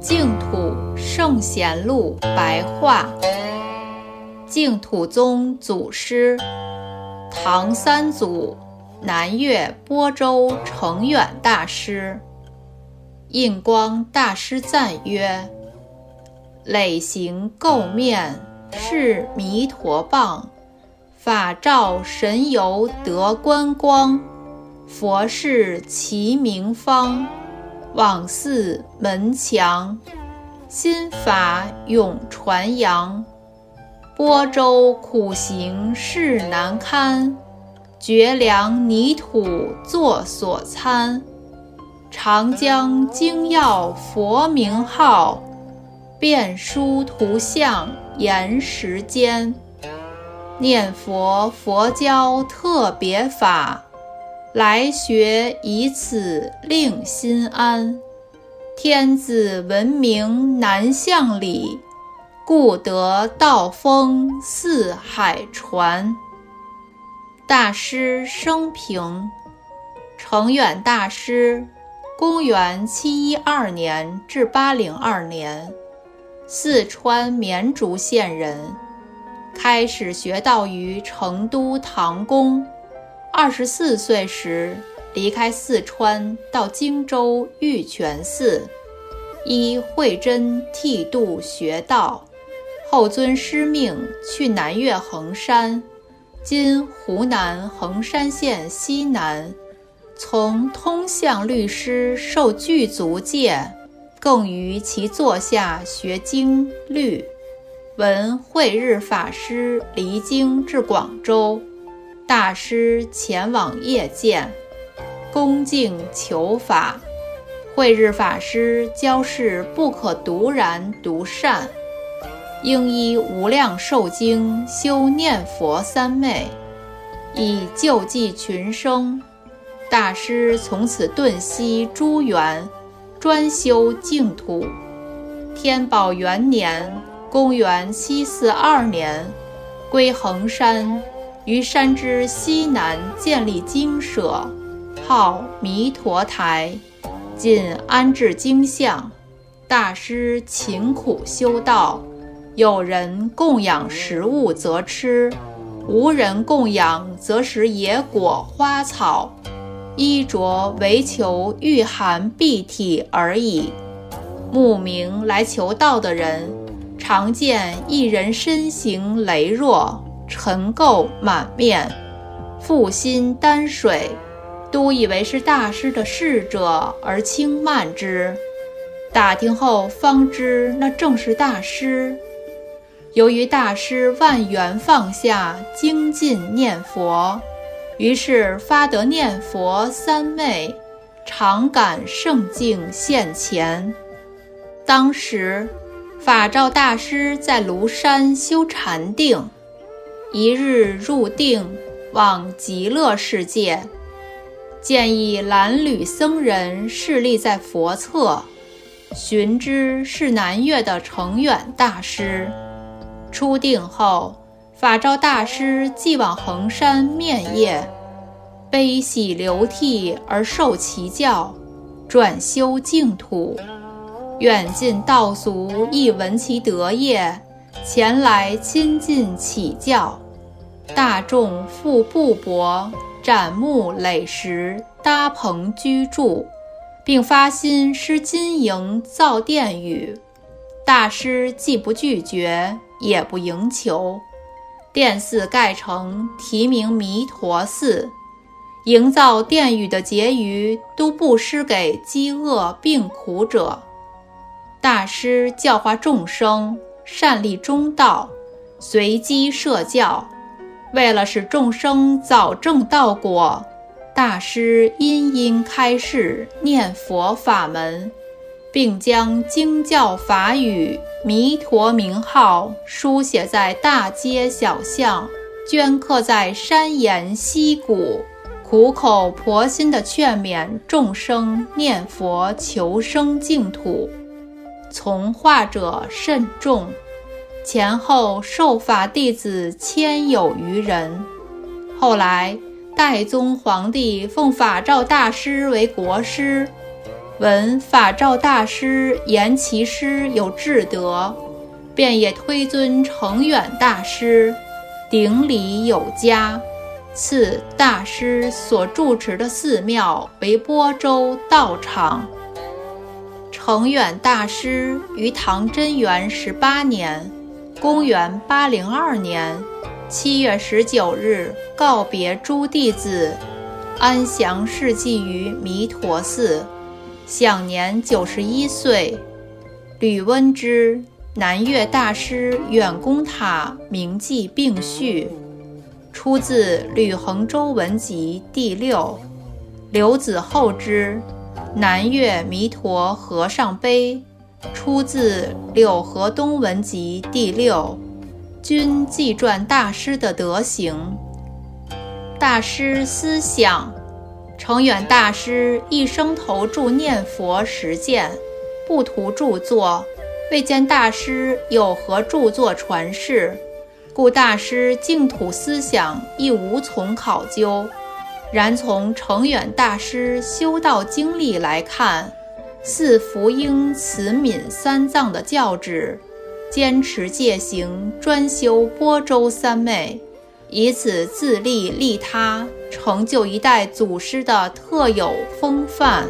净土圣贤录白话，净土宗祖师，唐三祖南岳波州澄远大师。印光大师赞曰：“累行垢面是弥陀棒，法照神游得观光，佛事其名方。”往寺门墙，心法永传扬。播州苦行事难堪，绝粮泥土作所餐。长江精要佛名号，遍书图像延时间。念佛佛教特别法。来学以此令心安，天子闻名南向里，故得道风四海传。大师生平：澄远大师，公元七一二年至八零二年，四川绵竹县人，开始学道于成都唐宫。二十四岁时，离开四川，到荆州玉泉寺，依慧真剃度学道。后遵师命去南岳衡山（今湖南衡山县西南），从通相律师受具足戒，更于其座下学经律。闻慧日法师离京至广州。大师前往谒见，恭敬求法。慧日法师教示不可独然独善，应依无量寿经修念佛三昧，以救济群生。大师从此顿息诸缘，专修净土。天宝元年（公元742年），归衡山。于山之西南建立精舍，号弥陀台，仅安置经像。大师勤苦修道，有人供养食物则吃，无人供养则食野果花草，衣着唯求御寒蔽体而已。慕名来求道的人，常见一人身形羸弱。尘垢满面，负心担水，都以为是大师的侍者而轻慢之。打听后方知，那正是大师。由于大师万缘放下，精进念佛，于是发得念佛三昧，常感圣境现前。当时，法照大师在庐山修禅定。一日入定，往极乐世界，见一蓝履僧人侍立在佛侧，寻之是南岳的澄远大师。出定后，法照大师即往衡山面谒，悲喜流涕而受其教，转修净土。远近道俗亦闻其德业，前来亲近启教。大众复布帛、展木垒石、搭棚居住，并发心施金银造殿宇。大师既不拒绝，也不迎求。殿寺盖成，题名弥陀寺。营造殿宇的结余都布施给饥饿病苦者。大师教化众生，善立中道，随机设教。为了使众生早证道果，大师殷殷开示念佛法门，并将经教法语、弥陀名号书写在大街小巷，镌刻在山岩溪谷，苦口婆心地劝勉众生念佛求生净土。从化者甚众。前后受法弟子千有余人，后来，代宗皇帝奉法照大师为国师，闻法照大师言其师有至德，便也推尊承远大师，顶礼有加，赐大师所住持的寺庙为播州道场。恒远大师于唐贞元十八年（公元802年）七月十九日告别诸弟子，安详逝祭于弥陀寺，享年九十一岁。吕温之、南岳大师远公塔铭记并序，出自《吕衡州文集》第六。刘子厚之。南岳弥陀和尚碑，出自《柳河东文集》第六，均记传大师的德行。大师思想，承远大师一生投注念佛实践，不图著作，未见大师有何著作传世，故大师净土思想亦无从考究。然从程远大师修道经历来看，似福音慈悯三藏的教旨，坚持戒行，专修波州三昧，以此自利利他，成就一代祖师的特有风范。